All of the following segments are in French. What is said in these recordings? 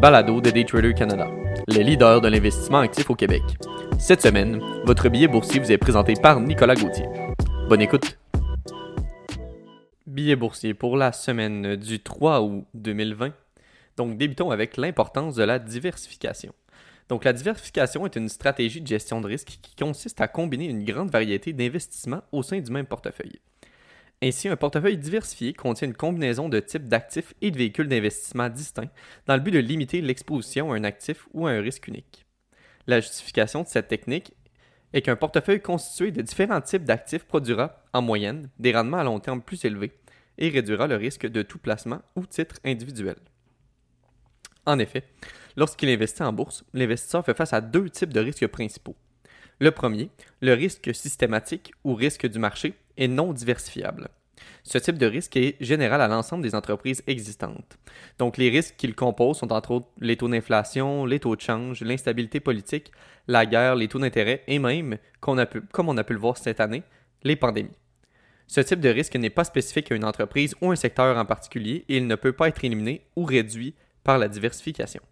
balado de Daytrader Canada, le leader de l'investissement actif au Québec. Cette semaine, votre billet boursier vous est présenté par Nicolas Gauthier. Bonne écoute. Billet boursier pour la semaine du 3 août 2020. Donc débutons avec l'importance de la diversification. Donc la diversification est une stratégie de gestion de risque qui consiste à combiner une grande variété d'investissements au sein du même portefeuille. Ainsi, un portefeuille diversifié contient une combinaison de types d'actifs et de véhicules d'investissement distincts dans le but de limiter l'exposition à un actif ou à un risque unique. La justification de cette technique est qu'un portefeuille constitué de différents types d'actifs produira, en moyenne, des rendements à long terme plus élevés et réduira le risque de tout placement ou titre individuel. En effet, lorsqu'il investit en bourse, l'investisseur fait face à deux types de risques principaux. Le premier, le risque systématique ou risque du marché, est non diversifiable. Ce type de risque est général à l'ensemble des entreprises existantes. Donc les risques qu'il compose sont entre autres les taux d'inflation, les taux de change, l'instabilité politique, la guerre, les taux d'intérêt et même, comme on a pu le voir cette année, les pandémies. Ce type de risque n'est pas spécifique à une entreprise ou un secteur en particulier et il ne peut pas être éliminé ou réduit par la diversification.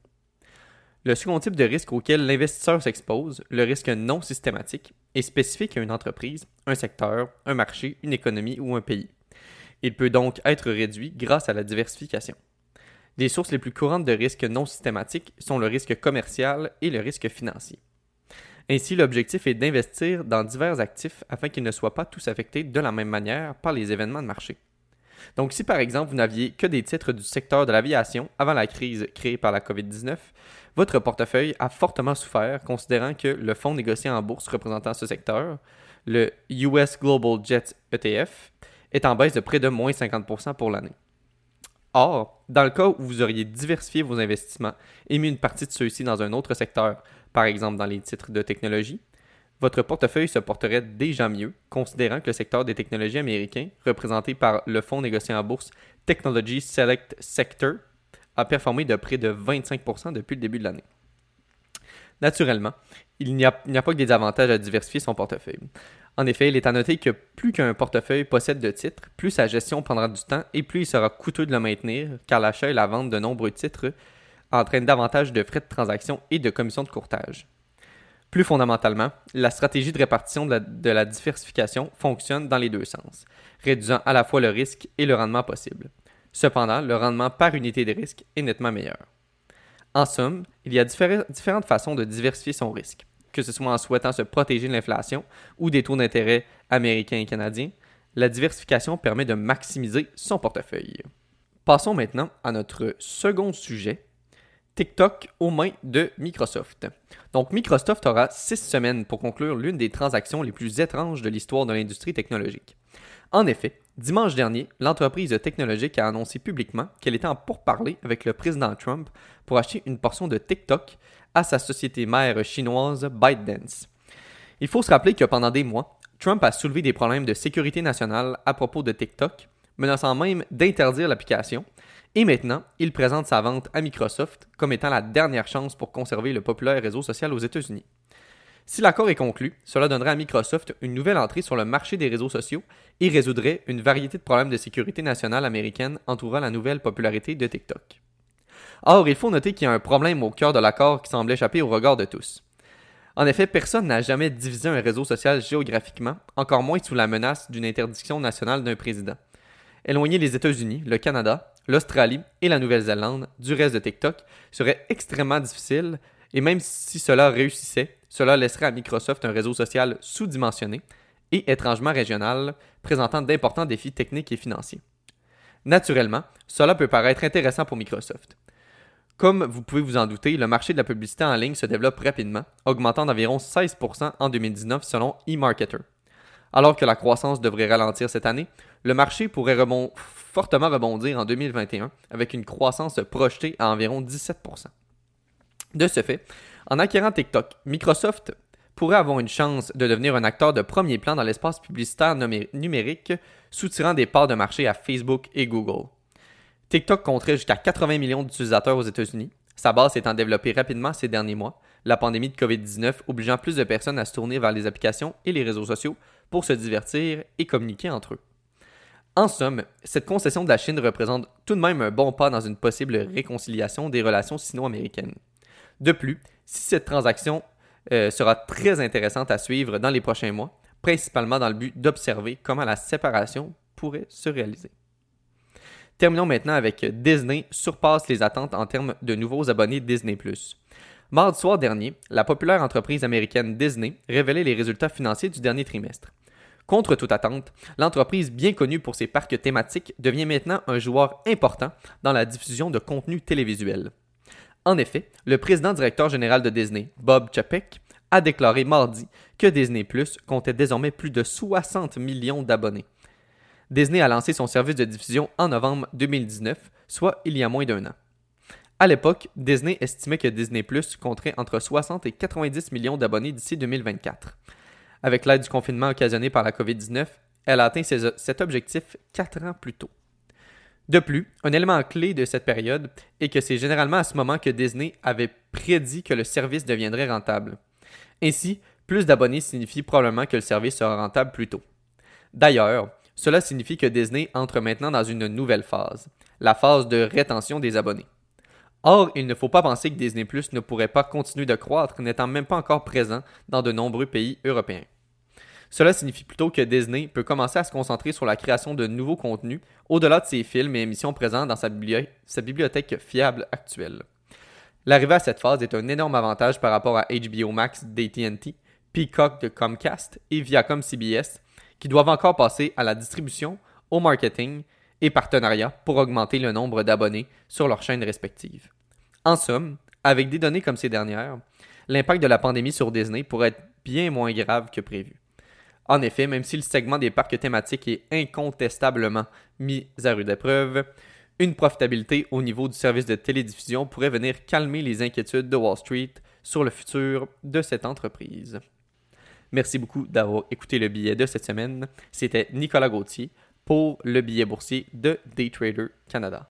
Le second type de risque auquel l'investisseur s'expose, le risque non systématique, est spécifique à une entreprise, un secteur, un marché, une économie ou un pays. Il peut donc être réduit grâce à la diversification. Les sources les plus courantes de risques non systématiques sont le risque commercial et le risque financier. Ainsi, l'objectif est d'investir dans divers actifs afin qu'ils ne soient pas tous affectés de la même manière par les événements de marché. Donc si par exemple vous n'aviez que des titres du secteur de l'aviation avant la crise créée par la COVID-19, votre portefeuille a fortement souffert considérant que le fonds négocié en bourse représentant ce secteur, le US Global Jet ETF, est en baisse de près de moins 50% pour l'année. Or, dans le cas où vous auriez diversifié vos investissements et mis une partie de ceux-ci dans un autre secteur, par exemple dans les titres de technologie, votre portefeuille se porterait déjà mieux, considérant que le secteur des technologies américains, représenté par le fonds négocié en bourse Technology Select Sector, a performé de près de 25% depuis le début de l'année. Naturellement, il n'y a, a, pas que des avantages à diversifier son portefeuille. En effet, il est à noter que plus qu'un portefeuille possède de titres, plus sa gestion prendra du temps et plus il sera coûteux de le maintenir, car l'achat et la vente de nombreux titres entraînent davantage de frais de transaction et de commissions de courtage. Plus fondamentalement, la stratégie de répartition de la, diversification fonctionne dans les deux sens, réduisant à la fois le risque et le rendement possible. Cependant, le rendement par unité de risque est nettement meilleur. En somme, il y a différentes façons de diversifier son risque, que ce soit en souhaitant se protéger de l'inflation ou des taux d'intérêt américains et canadiens. La diversification permet de maximiser son portefeuille. Passons maintenant à notre second sujet, TikTok aux mains de Microsoft. Donc Microsoft aura six semaines pour conclure l'une des transactions les plus étranges de l'histoire de l'industrie technologique. En effet, dimanche dernier, l'entreprise technologique a annoncé publiquement qu'elle était en pourparlers avec le président Trump pour acheter une portion de TikTok à sa société mère chinoise ByteDance. Il faut se rappeler que pendant des mois, Trump a soulevé des problèmes de sécurité nationale à propos de TikTok, menaçant même d'interdire l'application, et maintenant, il présente sa vente à Microsoft comme étant la dernière chance pour conserver le populaire réseau social aux États-Unis. Si l'accord est conclu, cela donnerait à Microsoft une nouvelle entrée sur le marché des réseaux sociaux et résoudrait une variété de problèmes de sécurité nationale américaine entourant la nouvelle popularité de TikTok. Or, il faut noter qu'il y a un problème au cœur de l'accord qui semble échapper au regard de tous. En effet, personne n'a jamais divisé un réseau social géographiquement, encore moins sous la menace d'une interdiction nationale d'un président. Éloigner les États-Unis, le Canada, l'Australie et la Nouvelle-Zélande du reste de TikTok serait extrêmement difficile et même si cela réussissait, cela laisserait à Microsoft un réseau social sous-dimensionné et étrangement régional, présentant d'importants défis techniques et financiers. Naturellement, cela peut paraître intéressant pour Microsoft. Comme vous pouvez vous en douter, le marché de la publicité en ligne se développe rapidement, augmentant d'environ 16% en 2019 selon eMarketer. Alors que la croissance devrait ralentir cette année, le marché pourrait fortement rebondir en 2021 avec une croissance projetée à environ 17%. De ce fait, en acquérant TikTok, Microsoft pourrait avoir une chance de devenir un acteur de premier plan dans l'espace publicitaire numérique, soutirant des parts de marché à Facebook et Google. TikTok compterait jusqu'à 80 millions d'utilisateurs aux États-Unis, sa base étant développée rapidement ces derniers mois, la pandémie de COVID-19 obligeant plus de personnes à se tourner vers les applications et les réseaux sociaux pour se divertir et communiquer entre eux. En somme, cette concession de la Chine représente tout de même un bon pas dans une possible réconciliation des relations sino-américaines. De plus, si cette transaction euh, sera très intéressante à suivre dans les prochains mois, principalement dans le but d'observer comment la séparation pourrait se réaliser. Terminons maintenant avec Disney surpasse les attentes en termes de nouveaux abonnés Disney ⁇ Mardi soir dernier, la populaire entreprise américaine Disney révélait les résultats financiers du dernier trimestre. Contre toute attente, l'entreprise bien connue pour ses parcs thématiques devient maintenant un joueur important dans la diffusion de contenu télévisuel. En effet, le président directeur général de Disney, Bob Chapek, a déclaré mardi que Disney Plus comptait désormais plus de 60 millions d'abonnés. Disney a lancé son service de diffusion en novembre 2019, soit il y a moins d'un an. À l'époque, Disney estimait que Disney Plus compterait entre 60 et 90 millions d'abonnés d'ici 2024. Avec l'aide du confinement occasionné par la COVID-19, elle a atteint cet objectif quatre ans plus tôt. De plus, un élément clé de cette période est que c'est généralement à ce moment que Disney avait prédit que le service deviendrait rentable. Ainsi, plus d'abonnés signifie probablement que le service sera rentable plus tôt. D'ailleurs, cela signifie que Disney entre maintenant dans une nouvelle phase, la phase de rétention des abonnés. Or, il ne faut pas penser que Disney Plus ne pourrait pas continuer de croître n'étant même pas encore présent dans de nombreux pays européens. Cela signifie plutôt que Disney peut commencer à se concentrer sur la création de nouveaux contenus au-delà de ses films et émissions présents dans sa, bibliothèque fiable actuelle. L'arrivée à cette phase est un énorme avantage par rapport à HBO Max d'AT&T, Peacock de Comcast et Viacom CBS, qui doivent encore passer à la distribution, au marketing et partenariat pour augmenter le nombre d'abonnés sur leurs chaînes respectives. En somme, avec des données comme ces dernières, l'impact de la pandémie sur Disney pourrait être bien moins grave que prévu. En effet, même si le segment des parcs thématiques est incontestablement mis à rude épreuve, une profitabilité au niveau du service de télédiffusion pourrait venir calmer les inquiétudes de Wall Street sur le futur de cette entreprise. Merci beaucoup d'avoir écouté le billet de cette semaine. C'était Nicolas Gauthier pour le billet boursier de Daytrader Canada.